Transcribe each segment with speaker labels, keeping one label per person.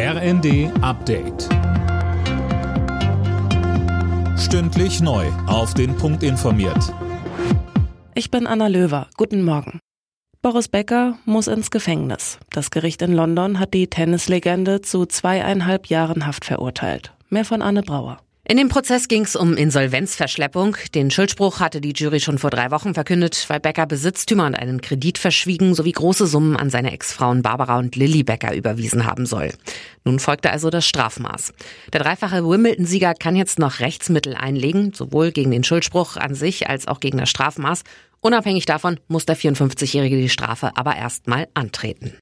Speaker 1: RND Update. Stündlich neu. Auf den Punkt informiert.
Speaker 2: Ich bin Anna Löwer. Guten Morgen. Boris Becker muss ins Gefängnis. Das Gericht in London hat die Tennislegende zu zweieinhalb Jahren Haft verurteilt. Mehr von Anne Brauer.
Speaker 3: In dem Prozess ging es um Insolvenzverschleppung. Den Schuldspruch hatte die Jury schon vor drei Wochen verkündet, weil Becker Besitztümer und einen Kredit verschwiegen sowie große Summen an seine Ex-Frauen Barbara und Lilly Becker überwiesen haben soll. Nun folgte also das Strafmaß. Der dreifache Wimbledon-Sieger kann jetzt noch Rechtsmittel einlegen, sowohl gegen den Schuldspruch an sich als auch gegen das Strafmaß. Unabhängig davon muss der 54-Jährige die Strafe aber erstmal antreten.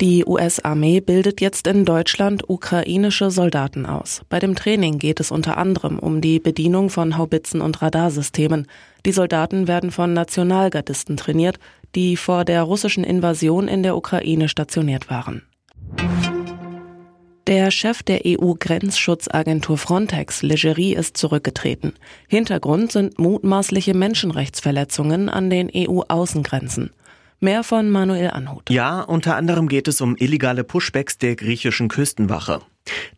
Speaker 2: Die US-Armee bildet jetzt in Deutschland ukrainische Soldaten aus. Bei dem Training geht es unter anderem um die Bedienung von Haubitzen und Radarsystemen. Die Soldaten werden von Nationalgardisten trainiert, die vor der russischen Invasion in der Ukraine stationiert waren. Der Chef der EU-Grenzschutzagentur Frontex, Legerie, ist zurückgetreten. Hintergrund sind mutmaßliche Menschenrechtsverletzungen an den EU-Außengrenzen. Mehr von Manuel Anhut.
Speaker 4: Ja, unter anderem geht es um illegale Pushbacks der griechischen Küstenwache.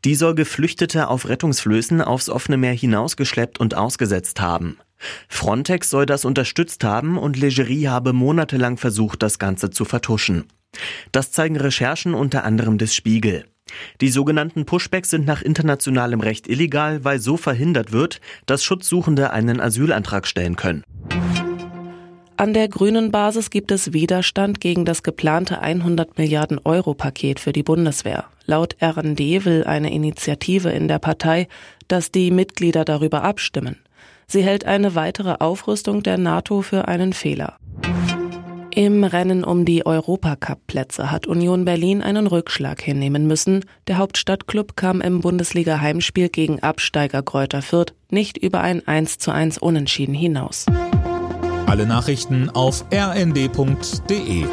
Speaker 4: Die soll Geflüchtete auf Rettungsflößen aufs offene Meer hinausgeschleppt und ausgesetzt haben. Frontex soll das unterstützt haben und Legerie habe monatelang versucht, das Ganze zu vertuschen. Das zeigen Recherchen unter anderem des Spiegel. Die sogenannten Pushbacks sind nach internationalem Recht illegal, weil so verhindert wird, dass Schutzsuchende einen Asylantrag stellen können.
Speaker 2: An der grünen Basis gibt es Widerstand gegen das geplante 100 Milliarden Euro Paket für die Bundeswehr. Laut RND will eine Initiative in der Partei, dass die Mitglieder darüber abstimmen. Sie hält eine weitere Aufrüstung der NATO für einen Fehler. Im Rennen um die Europacup-Plätze hat Union Berlin einen Rückschlag hinnehmen müssen. Der Hauptstadtklub kam im Bundesliga-Heimspiel gegen Absteiger Kräuter Fürth nicht über ein 1 zu 1 Unentschieden hinaus.
Speaker 1: Alle Nachrichten auf rnd.de